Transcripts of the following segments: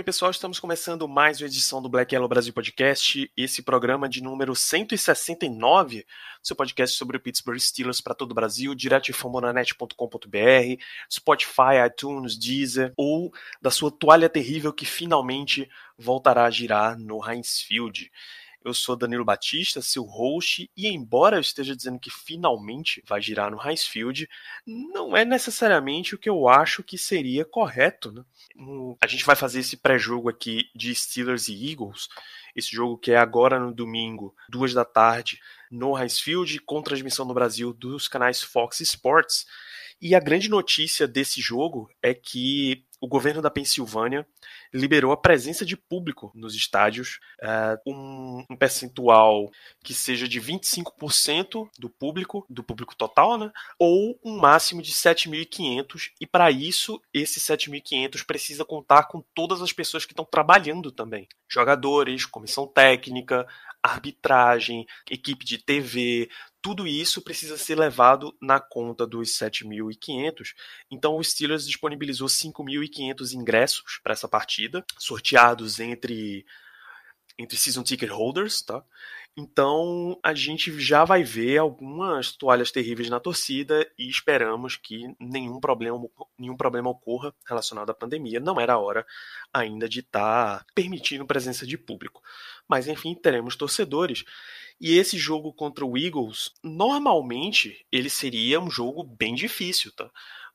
Bem, pessoal, estamos começando mais uma edição do Black Yellow Brasil Podcast, esse programa de número 169, seu podcast sobre o Pittsburgh Steelers para todo o Brasil, direto de fambonanet.com.br, Spotify, iTunes, Deezer, ou da sua toalha terrível que finalmente voltará a girar no Heinz Field. Eu sou Danilo Batista, seu host, e embora eu esteja dizendo que finalmente vai girar no Heinz Field, não é necessariamente o que eu acho que seria correto. Né? A gente vai fazer esse pré-jogo aqui de Steelers e Eagles, esse jogo que é agora no domingo, duas da tarde, no Heinz Field, com transmissão no Brasil dos canais Fox Sports. E a grande notícia desse jogo é que o governo da Pensilvânia liberou a presença de público nos estádios, é, um, um percentual que seja de 25% do público, do público total, né? Ou um máximo de 7.500. E para isso, esse 7.500 precisa contar com todas as pessoas que estão trabalhando também: jogadores, comissão técnica, arbitragem, equipe de TV, tudo isso precisa ser levado na conta dos 7.500. Então o Steelers disponibilizou 5.500 ingressos para essa partida, sorteados entre entre season ticket holders, tá? Então a gente já vai ver algumas toalhas terríveis na torcida e esperamos que nenhum problema, nenhum problema ocorra relacionado à pandemia. Não era hora ainda de estar tá permitindo presença de público. Mas enfim, teremos torcedores. E esse jogo contra o Eagles, normalmente ele seria um jogo bem difícil, tá?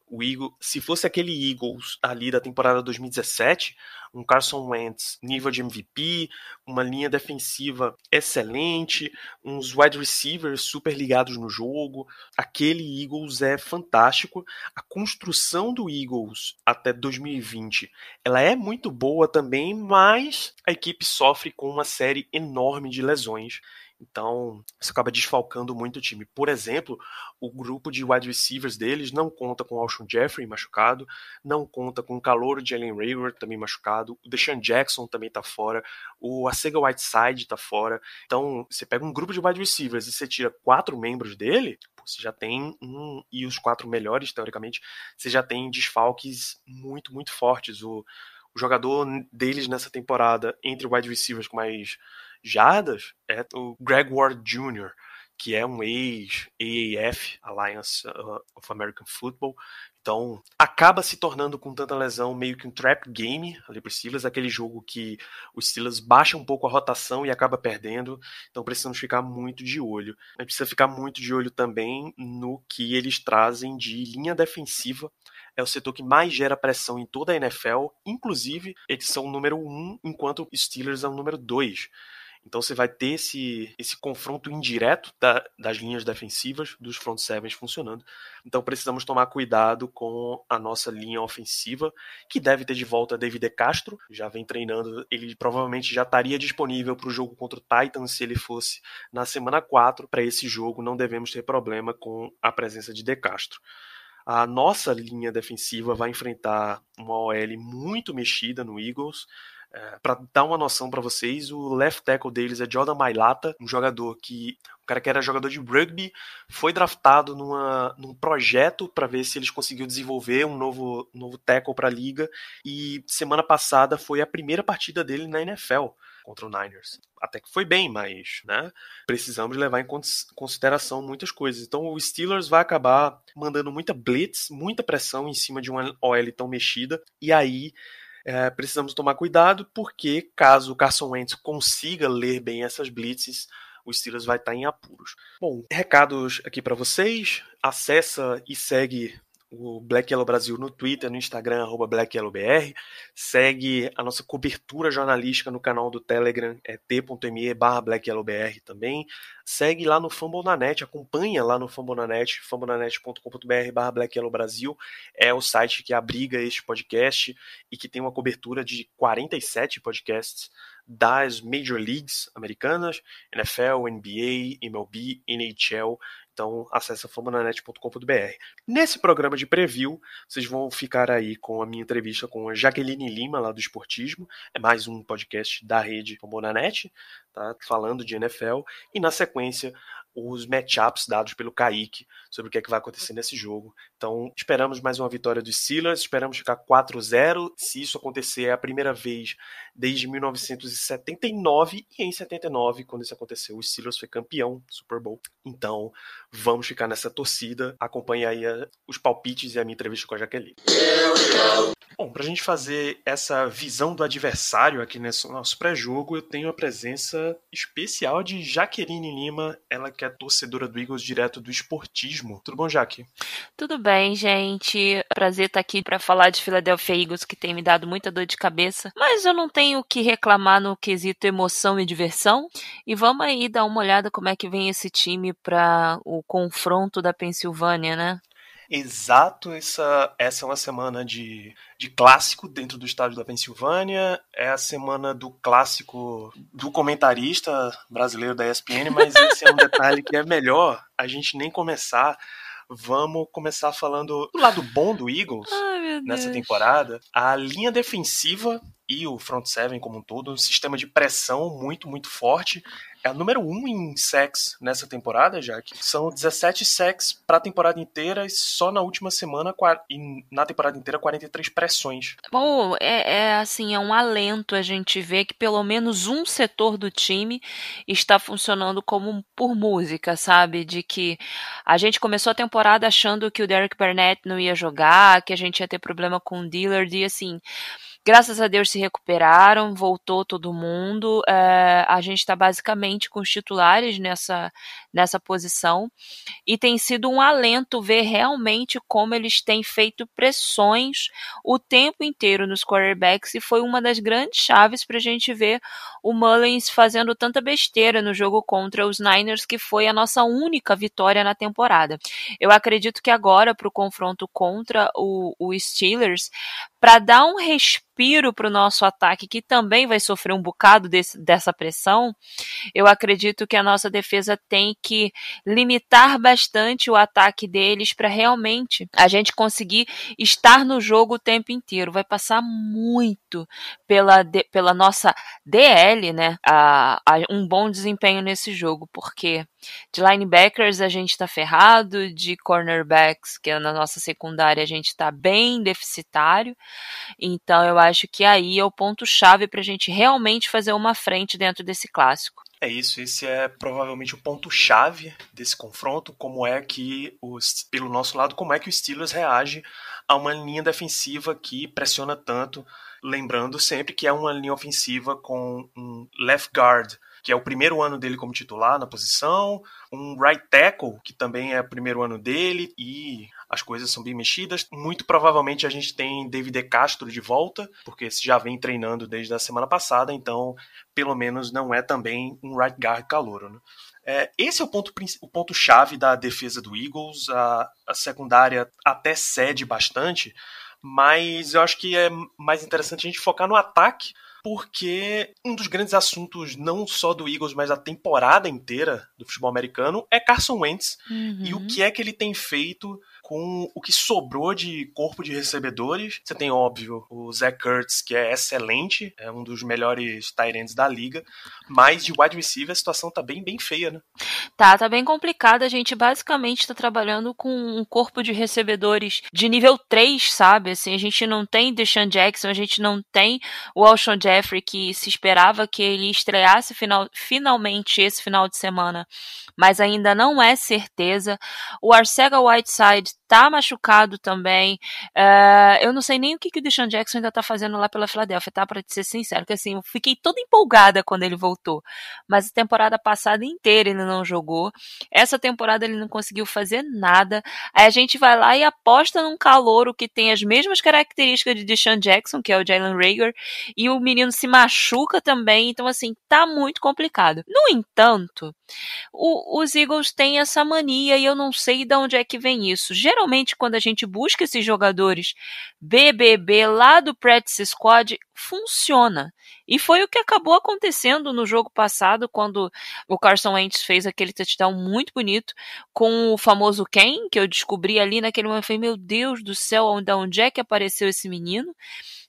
O Eagles, se fosse aquele Eagles ali da temporada 2017, um Carson Wentz nível de MVP, uma linha defensiva excelente, uns wide receivers super ligados no jogo, aquele Eagles é fantástico. A construção do Eagles até 2020, ela é muito boa também, mas a equipe sofre com uma série enorme de lesões. Então, isso acaba desfalcando muito o time. Por exemplo, o grupo de wide receivers deles não conta com o Alshon Jeffrey machucado, não conta com o calor de Allen Rayward também machucado, o Deshaun Jackson também tá fora, o Asega Whiteside tá fora. Então, você pega um grupo de wide receivers e você tira quatro membros dele, você já tem um, e os quatro melhores, teoricamente, você já tem desfalques muito, muito fortes. O, o jogador deles nessa temporada, entre wide receivers com mais jardas é o Greg Ward Jr., que é um ex-AAF, Alliance uh, of American Football. Então, acaba se tornando com tanta lesão meio que um trap game ali para Steelers, aquele jogo que os Steelers baixam um pouco a rotação e acaba perdendo. Então, precisamos ficar muito de olho. A gente precisa ficar muito de olho também no que eles trazem de linha defensiva é o setor que mais gera pressão em toda a NFL, inclusive eles são o número um, enquanto o Steelers é o número dois. Então você vai ter esse, esse confronto indireto da, das linhas defensivas dos front sevens funcionando. Então precisamos tomar cuidado com a nossa linha ofensiva, que deve ter de volta David Castro, já vem treinando, ele provavelmente já estaria disponível para o jogo contra o Titans se ele fosse na semana 4. Para esse jogo não devemos ter problema com a presença de De Castro. A nossa linha defensiva vai enfrentar uma OL muito mexida no Eagles. É, para dar uma noção para vocês, o left tackle deles é Jordan Mailata, um jogador que um cara que era jogador de rugby, foi draftado numa, num projeto para ver se eles conseguiam desenvolver um novo, novo tackle para a liga e semana passada foi a primeira partida dele na NFL contra o Niners. Até que foi bem, mas né, precisamos levar em consideração muitas coisas. Então o Steelers vai acabar mandando muita blitz, muita pressão em cima de uma OL tão mexida e aí é, precisamos tomar cuidado, porque caso o Carson Wentz consiga ler bem essas blitzes, o Steelers vai estar em apuros. Bom, recados aqui para vocês. Acessa e segue o Black Yellow Brasil no Twitter, no Instagram, arroba BlackYellowBR. Segue a nossa cobertura jornalística no canal do Telegram, é t.me barra também. Segue lá no Fambonanet, acompanha lá no Fambonanet, fambonanet.com.br barra BlackYellowBrasil. É o site que abriga este podcast e que tem uma cobertura de 47 podcasts das Major Leagues americanas, NFL, NBA, MLB, NHL. Então, acesse fambonanet.com.br. Nesse programa de preview, vocês vão ficar aí com a minha entrevista com a Jaqueline Lima, lá do Esportismo. É mais um podcast da rede Fambonanet, tá? falando de NFL. E na sequência, os matchups dados pelo Kaique sobre o que, é que vai acontecer nesse jogo. Então, esperamos mais uma vitória dos Steelers, esperamos ficar 4-0. Se isso acontecer, é a primeira vez desde 1979 e em 79, quando isso aconteceu, o Steelers foi campeão Super Bowl. Então, vamos ficar nessa torcida. Acompanhe aí a, os palpites e a minha entrevista com a Jaqueline. Bom, para a gente fazer essa visão do adversário aqui nesse nosso pré-jogo, eu tenho a presença especial de Jaqueline Lima, ela que é torcedora do Eagles direto do esportismo. Tudo bom, Jaque? Tudo bem, gente. Prazer estar aqui para falar de Philadelphia Eagles, que tem me dado muita dor de cabeça. Mas eu não tenho o que reclamar no quesito emoção e diversão. E vamos aí dar uma olhada como é que vem esse time para o confronto da Pensilvânia, né? Exato, essa, essa é uma semana de, de clássico dentro do estádio da Pensilvânia. É a semana do clássico do comentarista brasileiro da ESPN, mas esse é um detalhe que é melhor a gente nem começar. Vamos começar falando do lado bom do Eagles Ai, nessa temporada. A linha defensiva e o front seven como um todo, um sistema de pressão muito, muito forte. É a número 1 um em sacks nessa temporada, que são 17 sacks para a temporada inteira e só na última semana, na temporada inteira, 43 pressões. Bom, é, é assim, é um alento a gente ver que pelo menos um setor do time está funcionando como por música, sabe? De que a gente começou a temporada achando que o Derek Barnett não ia jogar, que a gente ia ter problema com o Dillard e assim Graças a Deus se recuperaram, voltou todo mundo. É, a gente está basicamente com os titulares nessa, nessa posição e tem sido um alento ver realmente como eles têm feito pressões o tempo inteiro nos quarterbacks e foi uma das grandes chaves para a gente ver o Mullins fazendo tanta besteira no jogo contra os Niners, que foi a nossa única vitória na temporada. Eu acredito que agora, para o confronto contra o, o Steelers, para dar um respiro para o nosso ataque, que também vai sofrer um bocado desse, dessa pressão, eu acredito que a nossa defesa tem que limitar bastante o ataque deles para realmente a gente conseguir estar no jogo o tempo inteiro. Vai passar muito pela, pela nossa DL, né? A, a um bom desempenho nesse jogo, porque de linebackers a gente está ferrado, de cornerbacks, que é na nossa secundária, a gente está bem deficitário. Então eu acho que aí é o ponto-chave para a gente realmente fazer uma frente dentro desse clássico. É isso, esse é provavelmente o ponto-chave desse confronto, como é que, os, pelo nosso lado, como é que o Steelers reage a uma linha defensiva que pressiona tanto, lembrando sempre que é uma linha ofensiva com um left guard, que é o primeiro ano dele como titular na posição, um right tackle, que também é o primeiro ano dele, e as coisas são bem mexidas. Muito provavelmente a gente tem David De Castro de volta, porque já vem treinando desde a semana passada, então pelo menos não é também um right guard calouro. Né? É, esse é o ponto, o ponto chave da defesa do Eagles. A, a secundária até cede bastante, mas eu acho que é mais interessante a gente focar no ataque, porque um dos grandes assuntos, não só do Eagles, mas da temporada inteira do futebol americano, é Carson Wentz uhum. e o que é que ele tem feito com o que sobrou de corpo de recebedores. Você tem, óbvio, o Zach Kurtz, que é excelente, é um dos melhores tight ends da liga, mas de wide receiver a situação tá bem, bem feia, né? Tá, tá bem complicada. A gente basicamente está trabalhando com um corpo de recebedores de nível 3, sabe? Assim, a gente não tem Deshaun Jackson, a gente não tem o Alshon Jeffrey, que se esperava que ele estreasse final, finalmente esse final de semana, mas ainda não é certeza. O Arcega Whiteside tá machucado também. Uh, eu não sei nem o que, que o Deshaun Jackson ainda tá fazendo lá pela Filadélfia, tá? Pra ser sincero, que assim, eu fiquei toda empolgada quando ele voltou. Mas a temporada passada inteira ele não jogou. Essa temporada ele não conseguiu fazer nada. Aí a gente vai lá e aposta num calouro que tem as mesmas características de Deshaun Jackson, que é o Jalen Rager, e o menino se machuca também. Então, assim, tá muito complicado. No entanto, o, os Eagles têm essa mania e eu não sei de onde é que vem isso geralmente quando a gente busca esses jogadores BBB lá do practice squad, funciona. E foi o que acabou acontecendo no jogo passado, quando o Carson Wentz fez aquele touchdown muito bonito com o famoso Ken, que eu descobri ali naquele momento. Falei, meu Deus do céu, onde é que apareceu esse menino?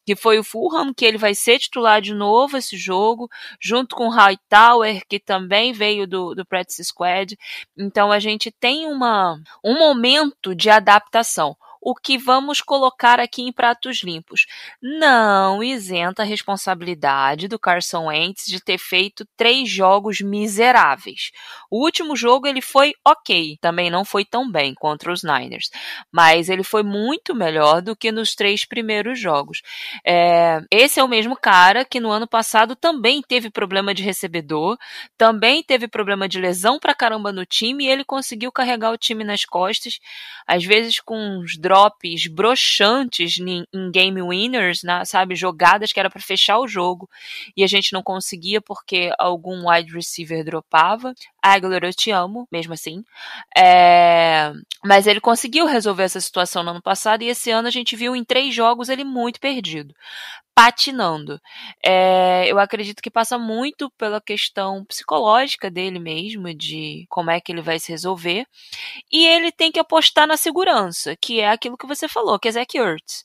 Que foi o Fulham, que ele vai ser titular de novo esse jogo, junto com o Hightower, que também veio do, do Practice Squad. Então a gente tem uma, um momento de adaptação o que vamos colocar aqui em pratos limpos. Não isenta a responsabilidade do Carson Wentz de ter feito três jogos miseráveis. O último jogo ele foi ok, também não foi tão bem contra os Niners, mas ele foi muito melhor do que nos três primeiros jogos. É, esse é o mesmo cara que no ano passado também teve problema de recebedor, também teve problema de lesão pra caramba no time e ele conseguiu carregar o time nas costas, às vezes com uns drops drops broxantes em game winners, né, sabe? Jogadas que era para fechar o jogo e a gente não conseguia porque algum wide receiver dropava. Aguilar, eu te amo, mesmo assim. É... Mas ele conseguiu resolver essa situação no ano passado e esse ano a gente viu em três jogos ele muito perdido patinando. É, eu acredito que passa muito pela questão psicológica dele mesmo, de como é que ele vai se resolver. E ele tem que apostar na segurança, que é aquilo que você falou, que é Zach Ertz.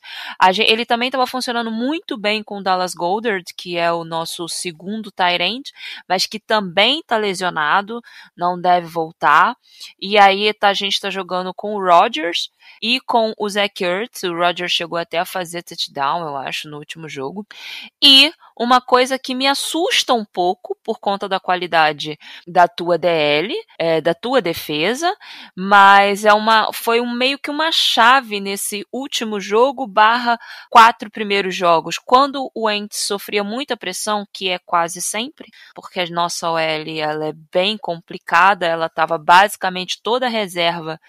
ele também estava funcionando muito bem com o Dallas Goldard, que é o nosso segundo tight end, mas que também está lesionado, não deve voltar. E aí tá, a gente está jogando com o Rodgers e com o Zach Ertz. O Rodgers chegou até a fazer touchdown, eu acho, no último jogo. E uma coisa que me assusta um pouco por conta da qualidade da tua DL, é, da tua defesa, mas é uma foi um meio que uma chave nesse último jogo barra quatro primeiros jogos. Quando o Ents sofria muita pressão, que é quase sempre, porque a nossa OL ela é bem complicada, ela estava basicamente toda reserva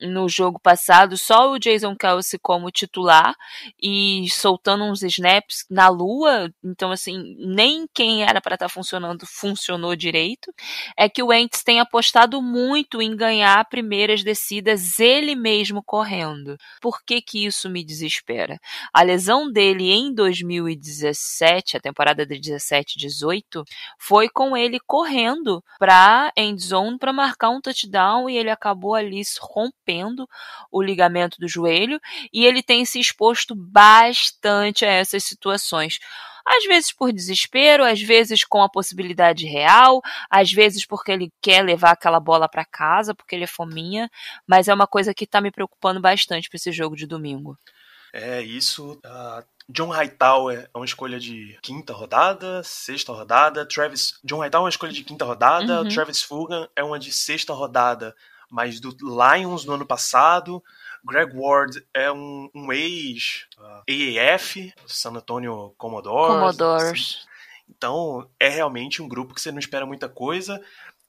no jogo passado só o Jason Kelsey como titular e soltando uns snaps na lua, então assim, nem quem era para estar tá funcionando funcionou direito. É que o Wentz tem apostado muito em ganhar primeiras descidas ele mesmo correndo. Por que que isso me desespera? A lesão dele em 2017, a temporada de 17 18, foi com ele correndo para end zone para marcar um touchdown e ele acabou ali rompendo rompendo o ligamento do joelho e ele tem se exposto bastante a essas situações às vezes por desespero, às vezes com a possibilidade real, às vezes porque ele quer levar aquela bola para casa, porque ele é fominha, mas é uma coisa que está me preocupando bastante para esse jogo de domingo. É isso. Uh, John Hightower é uma escolha de quinta rodada, sexta rodada. Travis John Hightower é uma escolha de quinta rodada. Uhum. Travis Fulgham é uma de sexta rodada mas do Lions no ano passado. Greg Ward é um, um ex uh, AAF, San Antonio Commodores. Commodores. Assim. Então, é realmente um grupo que você não espera muita coisa.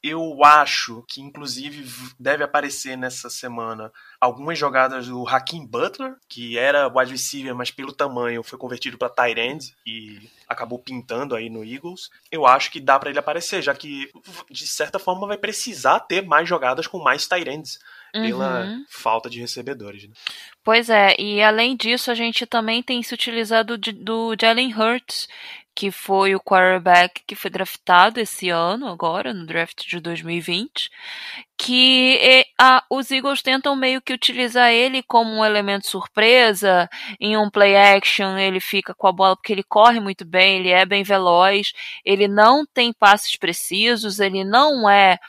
Eu acho que, inclusive, deve aparecer nessa semana algumas jogadas do Hakim Butler, que era wide receiver, mas pelo tamanho foi convertido para tight end e acabou pintando aí no Eagles. Eu acho que dá para ele aparecer, já que, de certa forma, vai precisar ter mais jogadas com mais tight ends pela uhum. falta de recebedores. Né? Pois é, e além disso, a gente também tem se utilizado de, do Jalen Hurts, que foi o quarterback que foi draftado esse ano, agora, no draft de 2020, que a, os Eagles tentam meio que utilizar ele como um elemento surpresa, em um play action ele fica com a bola porque ele corre muito bem, ele é bem veloz, ele não tem passes precisos, ele não é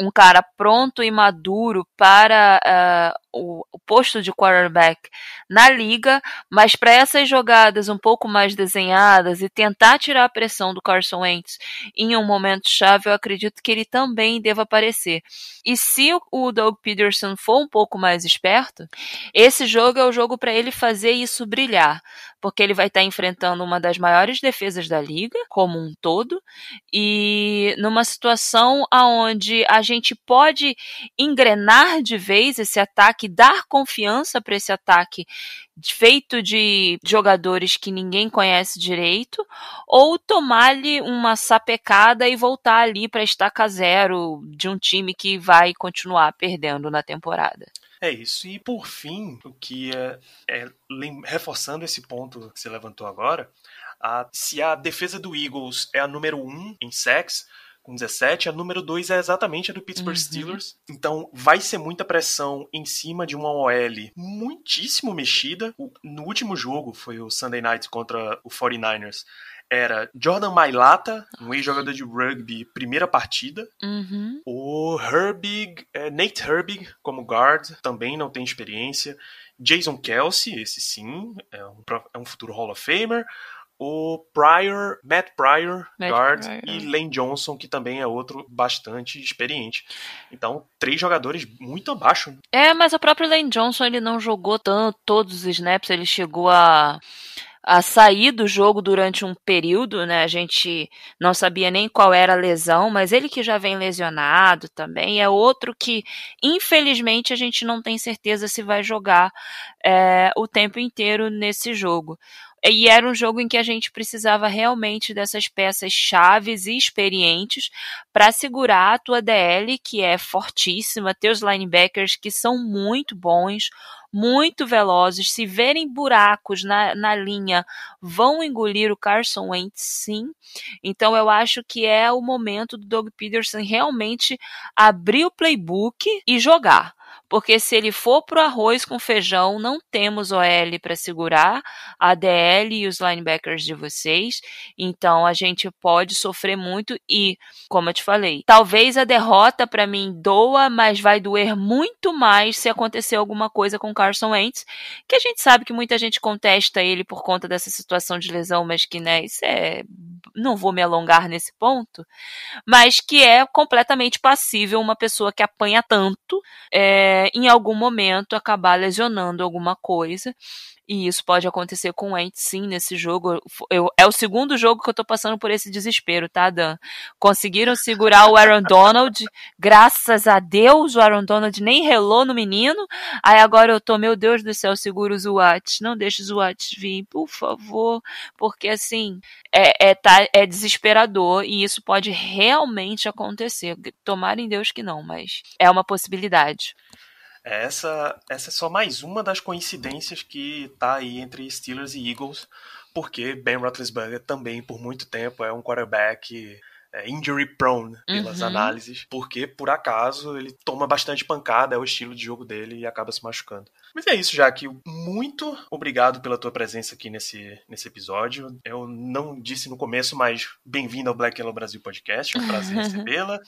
um cara pronto e maduro para uh, o, o, posto de quarterback na liga, mas para essas jogadas um pouco mais desenhadas e tentar tirar a pressão do Carson Wentz em um momento chave, eu acredito que ele também deva aparecer. E se o, Doug Peterson for um pouco mais esperto, esse jogo é o jogo para ele fazer isso brilhar, porque ele vai estar tá enfrentando uma das maiores defesas da liga, como um todo, e numa situação aonde a gente pode engrenar de vez esse ataque, dar confiança para esse ataque feito de jogadores que ninguém conhece direito, ou tomar-lhe uma sapecada e voltar ali para estaca zero de um time que vai continuar perdendo na temporada. É isso. E por fim, o que é, é reforçando esse ponto que você levantou agora, A, se a defesa do Eagles é a número 1 em sacks, com 17, a número 2 é exatamente a do Pittsburgh Uhum. Steelers. Então vai ser muita pressão em cima de uma OL muitíssimo mexida. No último jogo, foi o Sunday Night contra o 49ers, era Jordan Mailata, um ex-jogador de rugby, primeira partida. Uhum. O Herbig, é, Nate Herbig como guard, também não tem experiência. Jason Kelsey, esse sim, é um, é um futuro Hall of Famer. O Pryor, Matt Pryor, Matt guard, Pryor. e Lane Johnson, que também é outro bastante experiente. Então, três jogadores muito abaixo. É, mas o próprio Lane Johnson ele não jogou tanto todos os snaps, ele chegou a, a sair do jogo durante um período, né? A gente não sabia nem qual era a lesão, mas ele que já vem lesionado também é outro que, infelizmente, a gente não tem certeza se vai jogar é, o tempo inteiro nesse jogo. E era um jogo em que a gente precisava realmente dessas peças chaves e experientes para segurar a tua DL, que é fortíssima, teus linebackers que são muito bons, muito velozes, se verem buracos na, na linha, vão engolir o Carson Wentz, sim. Então eu acho que é o momento do Doug Peterson realmente abrir o playbook e jogar. Porque se ele for pro arroz com feijão, não temos OL para segurar a DL e os linebackers de vocês. Então a gente pode sofrer muito e, como eu te falei, talvez a derrota para mim doa, mas vai doer muito mais se acontecer alguma coisa com Carson Wentz, que a gente sabe que muita gente contesta ele por conta dessa situação de lesão, mas que, né, isso é não vou me alongar nesse ponto, mas que é completamente passível uma pessoa que apanha tanto é, em algum momento acabar lesionando alguma coisa. E isso pode acontecer com o Wentz, sim, nesse jogo. Eu, é o segundo jogo que eu tô passando por esse desespero, tá, Dan? Conseguiram segurar o Aaron Donald. Graças a Deus, o Aaron Donald nem relou no menino. Aí agora eu tô, meu Deus do céu, segura o Zuat. Não deixe o Zuat vir, por favor. Porque, assim, é, é, tá, é desesperador e isso pode realmente acontecer. Tomara em Deus que não, mas é uma possibilidade. Essa, essa é só mais uma das coincidências que tá aí entre Steelers e Eagles, porque Ben Roethlisberger também por muito tempo é um quarterback é, injury prone pelas Uhum. análises, porque por acaso ele toma bastante pancada, é o estilo de jogo dele e acaba se machucando. Mas é isso, Jaque. Muito obrigado pela tua presença aqui nesse, nesse episódio. Eu não disse no começo, mas bem-vindo ao Black Yellow Brasil Podcast. É um prazer recebê-la.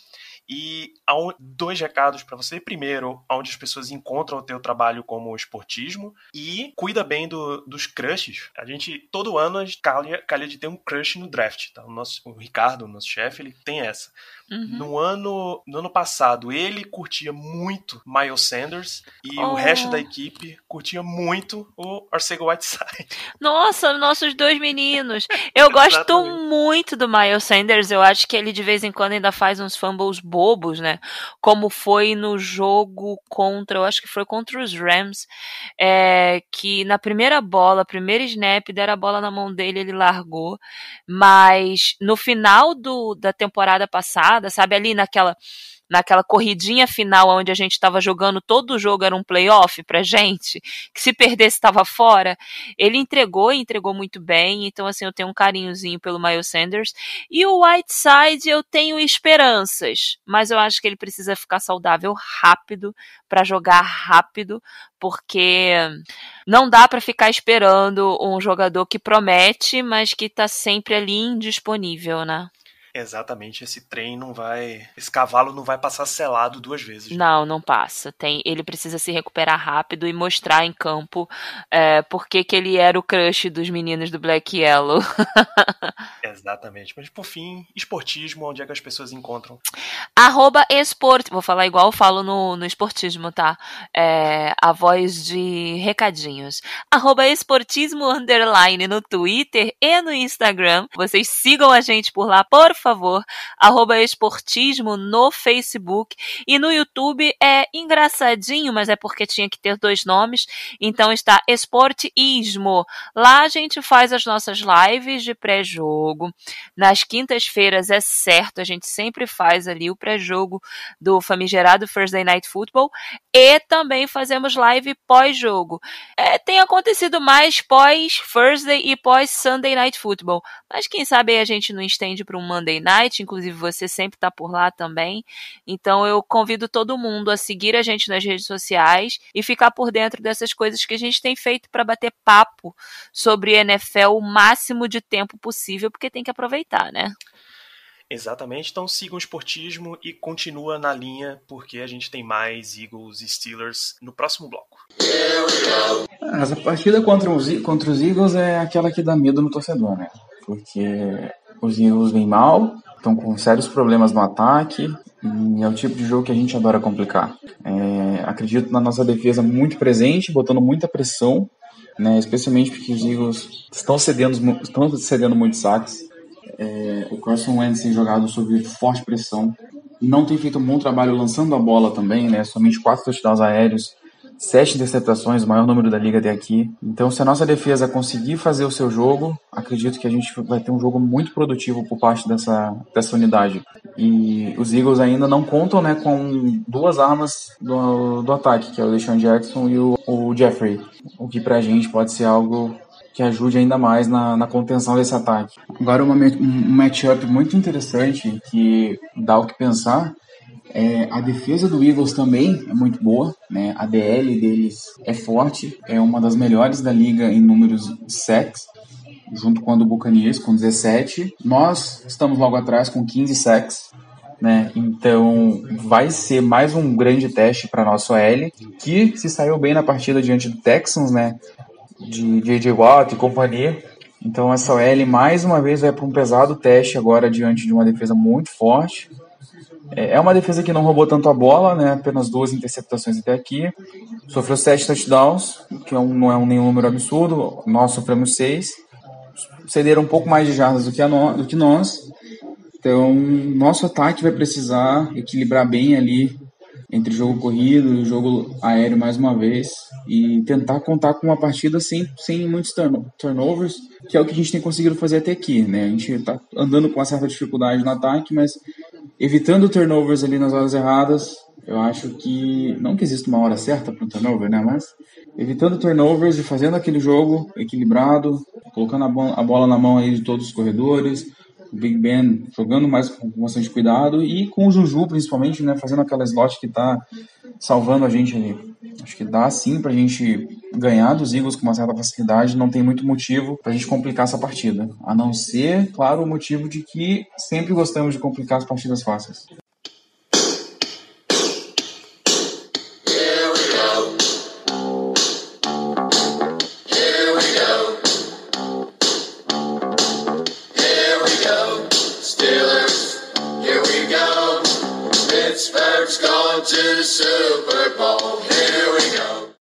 E dois recados para você. Primeiro, onde as pessoas encontram o teu trabalho como esportismo e cuida bem do- dos crushes. A gente, todo ano, a gente calha, calha de ter um crush no draft. Tá? O, nosso, o Ricardo, o nosso chefe, ele tem essa. Uhum. No ano, no ano passado, ele curtia muito Miles Sanders e o Oh. resto da equipe curtia muito o Arcega Whiteside. Nossa, nossos dois meninos. Eu gosto muito do Miles Sanders. Eu acho que ele de vez em quando ainda faz uns fumbles bobos, né? Como foi no jogo contra, eu acho que foi contra os Rams, é, que na primeira bola, primeiro snap, deram a bola na mão dele, ele largou. Mas no final do, da temporada passada, sabe, ali naquela naquela corridinha final onde a gente estava jogando todo o jogo era um playoff pra gente, que se perdesse estava fora, ele entregou e entregou muito bem, então assim, eu tenho um carinhozinho pelo Miles Sanders. E o Whiteside eu tenho esperanças, mas eu acho que ele precisa ficar saudável rápido para jogar rápido, porque não dá para ficar esperando um jogador que promete, mas que tá sempre ali indisponível, né? Exatamente, esse trem não vai. Esse cavalo não vai passar selado duas vezes. Não, não passa. Tem, ele precisa se recuperar rápido e mostrar em campo é, por que ele era o crush dos meninos do Black Yellow. Exatamente. Mas por fim, esportismo, onde é que as pessoas encontram? Arroba esport... Vou falar igual eu falo no, no esportismo, tá? É, a voz de recadinhos. Arroba esportismo underline no Twitter e no Instagram. Vocês sigam a gente por lá, por favor. Arroba esportismo no Facebook. E no YouTube é engraçadinho, mas é porque tinha que ter dois nomes. Então está esportismo. Lá a gente faz as nossas lives de pré-jogo. Nas quintas-feiras é certo, a gente sempre faz ali o pré-jogo do famigerado Thursday Night Football e também fazemos live pós-jogo. É, tem acontecido mais pós Thursday e pós Sunday Night Football, mas quem sabe a gente não estende para um Monday Night, inclusive você sempre está por lá também. Então eu convido todo mundo a seguir a gente nas redes sociais e ficar por dentro dessas coisas que a gente tem feito para bater papo sobre NFL o máximo de tempo possível, porque tem que aproveitar, né? Exatamente, então sigam o esportismo e continua na linha, porque a gente tem mais Eagles e Steelers no próximo bloco. Essa partida contra os, contra os Eagles é aquela que dá medo no torcedor, né? Porque os Eagles vêm mal, estão com sérios problemas no ataque, e é o tipo de jogo que a gente adora complicar. É, acredito na nossa defesa muito presente, botando muita pressão, né? especialmente porque os Eagles estão cedendo, estão cedendo muitos saques. É, o Carson Wentz tem jogado sob forte pressão. Não tem feito um bom trabalho lançando a bola também, né? Somente quatro touchdowns aéreos, sete interceptações, o maior número da liga até aqui. Então, se a nossa defesa conseguir fazer o seu jogo, acredito que a gente vai ter um jogo muito produtivo por parte dessa, dessa unidade. E os Eagles ainda não contam né, com duas armas do, do ataque, que é o Deshaun Jackson e o, o Jeffrey. O que pra gente pode ser algo que ajude ainda mais na, na contenção desse ataque. Agora, uma, um matchup muito interessante que dá o que pensar é, a defesa do Eagles também é muito boa, né? A DL deles é forte, é uma das melhores da liga em números sacks, junto com a do Buccaneers com 17. Nós estamos logo atrás com 15 sacks, né? Então vai ser mais um grande teste para nosso L, que se saiu bem na partida diante do Texans, né? de J.J. Watt e companhia. Então essa OL mais uma vez vai para um pesado teste agora diante de uma defesa muito forte. É, é uma defesa que não roubou tanto a bola, né? apenas duas interceptações até aqui. Sofreu sete touchdowns, que é não é um nenhum número absurdo. Nós sofremos seis. Cederam um pouco mais de jardas do que, no, do que nós. Então, nosso ataque vai precisar equilibrar bem ali entre jogo corrido e jogo aéreo mais uma vez e tentar contar com uma partida sem, sem muitos turnovers, que é o que a gente tem conseguido fazer até aqui, né? A gente está andando com uma certa dificuldade no ataque, mas evitando turnovers ali nas horas erradas, eu acho que não que exista uma hora certa para um turnover, né? Mas evitando turnovers e fazendo aquele jogo equilibrado, colocando a, bo a bola na mão aí de todos os corredores, o Big Ben jogando mais com bastante cuidado e com o Juju principalmente, né, fazendo aquela slot que tá salvando a gente ali. Acho que dá sim pra gente ganhar dos Eagles com uma certa facilidade, não tem muito motivo pra gente complicar essa partida. A não ser, claro, o motivo de que sempre gostamos de complicar as partidas fáceis.